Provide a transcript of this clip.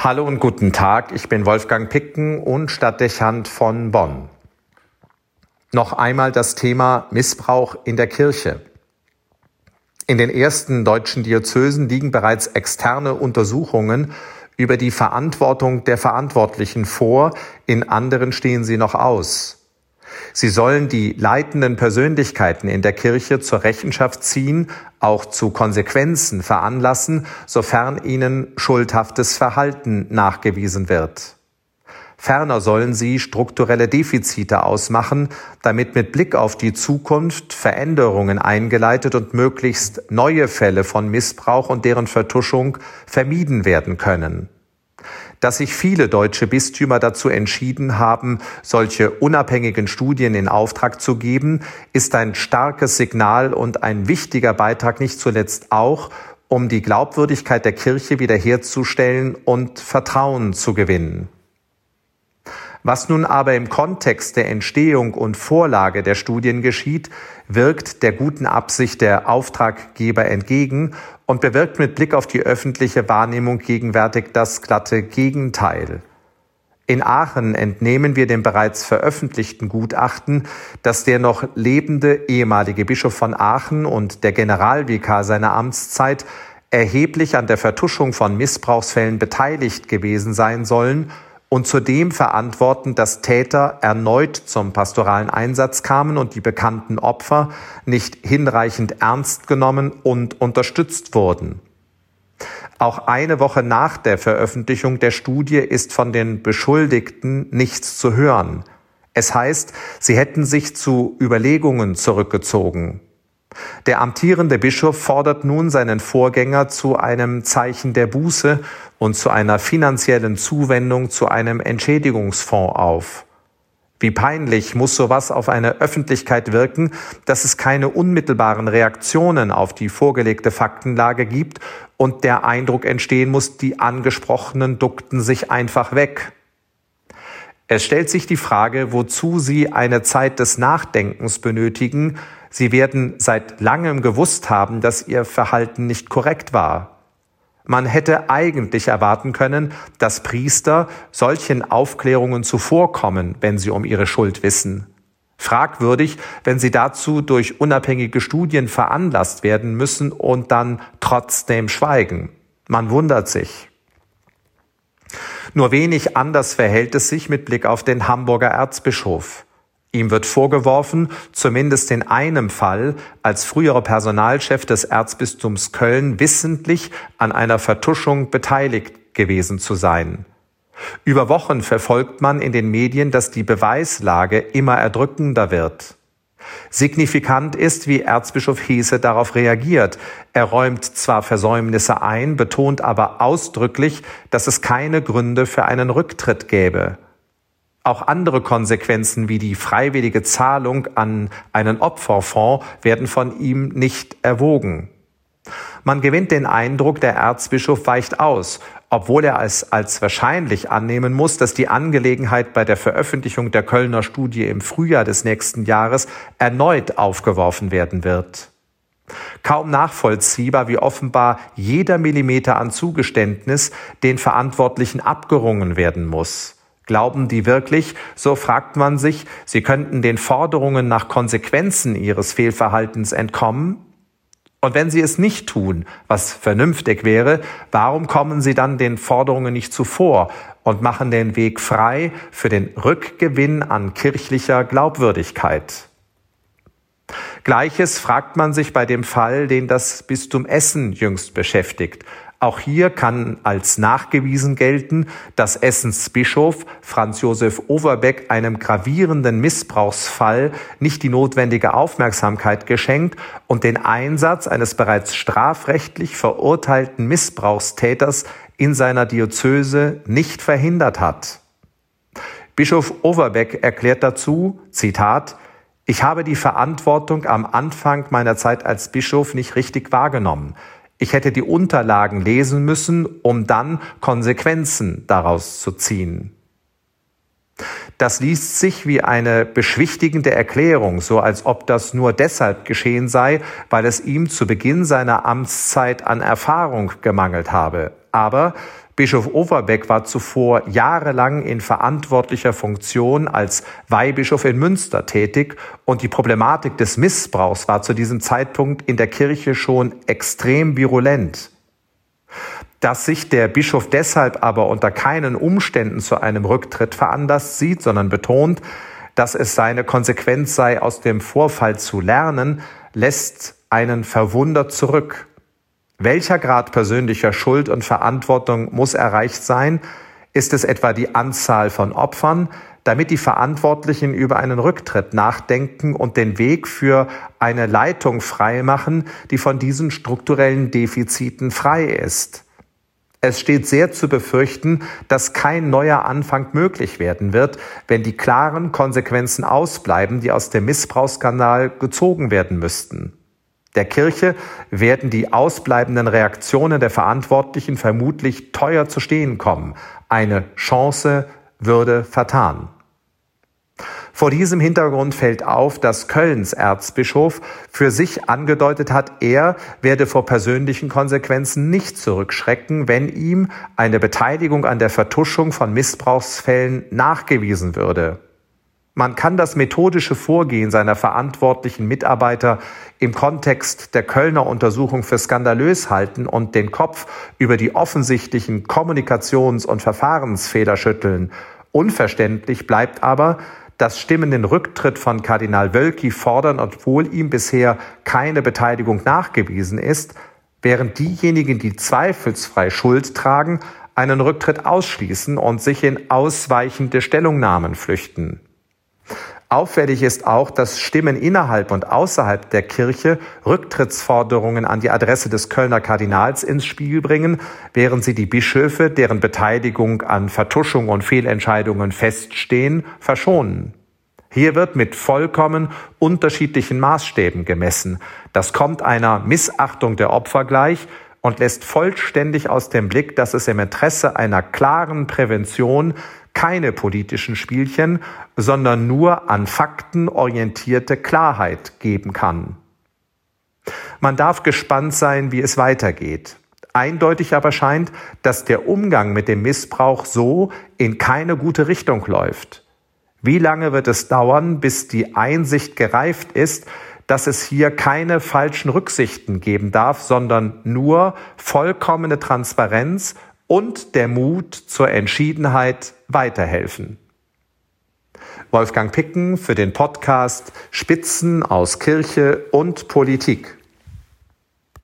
Hallo und guten Tag, ich bin Wolfgang Picken und Stadtdechant von Bonn. Noch einmal das Thema Missbrauch in der Kirche. In den ersten deutschen Diözesen liegen bereits externe Untersuchungen über die Verantwortung der Verantwortlichen vor, in anderen stehen sie noch aus. Sie sollen die leitenden Persönlichkeiten in der Kirche zur Rechenschaft ziehen, auch zu Konsequenzen veranlassen, sofern ihnen schuldhaftes Verhalten nachgewiesen wird. Ferner sollen sie strukturelle Defizite ausmachen, damit mit Blick auf die Zukunft Veränderungen eingeleitet und möglichst neue Fälle von Missbrauch und deren Vertuschung vermieden werden können dass sich viele deutsche Bistümer dazu entschieden haben, solche unabhängigen Studien in Auftrag zu geben, ist ein starkes Signal und ein wichtiger Beitrag nicht zuletzt auch, um die Glaubwürdigkeit der Kirche wiederherzustellen und Vertrauen zu gewinnen. Was nun aber im Kontext der Entstehung und Vorlage der Studien geschieht, wirkt der guten Absicht der Auftraggeber entgegen und bewirkt mit Blick auf die öffentliche Wahrnehmung gegenwärtig das glatte Gegenteil. In Aachen entnehmen wir dem bereits veröffentlichten Gutachten, dass der noch lebende ehemalige Bischof von Aachen und der Generalvikar seiner Amtszeit erheblich an der Vertuschung von Missbrauchsfällen beteiligt gewesen sein sollen und zudem verantworten, dass Täter erneut zum pastoralen Einsatz kamen und die bekannten Opfer nicht hinreichend ernst genommen und unterstützt wurden. Auch eine Woche nach der Veröffentlichung der Studie ist von den Beschuldigten nichts zu hören. Es heißt, sie hätten sich zu Überlegungen zurückgezogen. Der amtierende Bischof fordert nun seinen Vorgänger zu einem Zeichen der Buße und zu einer finanziellen Zuwendung zu einem Entschädigungsfonds auf. Wie peinlich muss sowas auf eine Öffentlichkeit wirken, dass es keine unmittelbaren Reaktionen auf die vorgelegte Faktenlage gibt und der Eindruck entstehen muss, die Angesprochenen duckten sich einfach weg. Es stellt sich die Frage, wozu sie eine Zeit des Nachdenkens benötigen, Sie werden seit langem gewusst haben, dass ihr Verhalten nicht korrekt war. Man hätte eigentlich erwarten können, dass Priester solchen Aufklärungen zuvorkommen, wenn sie um ihre Schuld wissen. Fragwürdig, wenn sie dazu durch unabhängige Studien veranlasst werden müssen und dann trotzdem schweigen. Man wundert sich. Nur wenig anders verhält es sich mit Blick auf den Hamburger Erzbischof. Ihm wird vorgeworfen, zumindest in einem Fall, als früherer Personalchef des Erzbistums Köln wissentlich an einer Vertuschung beteiligt gewesen zu sein. Über Wochen verfolgt man in den Medien, dass die Beweislage immer erdrückender wird. Signifikant ist, wie Erzbischof Hese darauf reagiert. Er räumt zwar Versäumnisse ein, betont aber ausdrücklich, dass es keine Gründe für einen Rücktritt gäbe. Auch andere Konsequenzen wie die freiwillige Zahlung an einen Opferfonds werden von ihm nicht erwogen. Man gewinnt den Eindruck, der Erzbischof weicht aus, obwohl er es als wahrscheinlich annehmen muss, dass die Angelegenheit bei der Veröffentlichung der Kölner Studie im Frühjahr des nächsten Jahres erneut aufgeworfen werden wird. Kaum nachvollziehbar, wie offenbar jeder Millimeter an Zugeständnis den Verantwortlichen abgerungen werden muss. Glauben die wirklich, so fragt man sich, sie könnten den Forderungen nach Konsequenzen ihres Fehlverhaltens entkommen? Und wenn sie es nicht tun, was vernünftig wäre, warum kommen sie dann den Forderungen nicht zuvor und machen den Weg frei für den Rückgewinn an kirchlicher Glaubwürdigkeit? Gleiches fragt man sich bei dem Fall, den das Bistum Essen jüngst beschäftigt. Auch hier kann als nachgewiesen gelten, dass Essens Bischof Franz Josef Overbeck einem gravierenden Missbrauchsfall nicht die notwendige Aufmerksamkeit geschenkt und den Einsatz eines bereits strafrechtlich verurteilten Missbrauchstäters in seiner Diözese nicht verhindert hat. Bischof Overbeck erklärt dazu, Zitat, ich habe die Verantwortung am Anfang meiner Zeit als Bischof nicht richtig wahrgenommen. Ich hätte die Unterlagen lesen müssen, um dann Konsequenzen daraus zu ziehen. Das liest sich wie eine beschwichtigende Erklärung, so als ob das nur deshalb geschehen sei, weil es ihm zu Beginn seiner Amtszeit an Erfahrung gemangelt habe. Aber Bischof Overbeck war zuvor jahrelang in verantwortlicher Funktion als Weihbischof in Münster tätig und die Problematik des Missbrauchs war zu diesem Zeitpunkt in der Kirche schon extrem virulent. Dass sich der Bischof deshalb aber unter keinen Umständen zu einem Rücktritt veranlasst sieht, sondern betont, dass es seine Konsequenz sei, aus dem Vorfall zu lernen, lässt einen verwundert zurück. Welcher Grad persönlicher Schuld und Verantwortung muss erreicht sein? Ist es etwa die Anzahl von Opfern, damit die Verantwortlichen über einen Rücktritt nachdenken und den Weg für eine Leitung freimachen, die von diesen strukturellen Defiziten frei ist? Es steht sehr zu befürchten, dass kein neuer Anfang möglich werden wird, wenn die klaren Konsequenzen ausbleiben, die aus dem Missbrauchsskandal gezogen werden müssten. Der Kirche werden die ausbleibenden Reaktionen der Verantwortlichen vermutlich teuer zu stehen kommen. Eine Chance würde vertan. Vor diesem Hintergrund fällt auf, dass Kölns Erzbischof für sich angedeutet hat, er werde vor persönlichen Konsequenzen nicht zurückschrecken, wenn ihm eine Beteiligung an der Vertuschung von Missbrauchsfällen nachgewiesen würde. Man kann das methodische Vorgehen seiner verantwortlichen Mitarbeiter im Kontext der Kölner Untersuchung für skandalös halten und den Kopf über die offensichtlichen Kommunikations- und Verfahrensfehler schütteln. Unverständlich bleibt aber, dass Stimmen den Rücktritt von Kardinal Wölki fordern, obwohl ihm bisher keine Beteiligung nachgewiesen ist, während diejenigen, die zweifelsfrei Schuld tragen, einen Rücktritt ausschließen und sich in ausweichende Stellungnahmen flüchten. Auffällig ist auch, dass Stimmen innerhalb und außerhalb der Kirche Rücktrittsforderungen an die Adresse des Kölner Kardinals ins Spiel bringen, während sie die Bischöfe, deren Beteiligung an Vertuschung und Fehlentscheidungen feststehen, verschonen. Hier wird mit vollkommen unterschiedlichen Maßstäben gemessen. Das kommt einer Missachtung der Opfer gleich und lässt vollständig aus dem Blick, dass es im Interesse einer klaren Prävention keine politischen Spielchen, sondern nur an Fakten orientierte Klarheit geben kann. Man darf gespannt sein, wie es weitergeht. Eindeutig aber scheint, dass der Umgang mit dem Missbrauch so in keine gute Richtung läuft. Wie lange wird es dauern, bis die Einsicht gereift ist, dass es hier keine falschen Rücksichten geben darf, sondern nur vollkommene Transparenz und der Mut zur Entschiedenheit weiterhelfen. Wolfgang Picken für den Podcast Spitzen aus Kirche und Politik.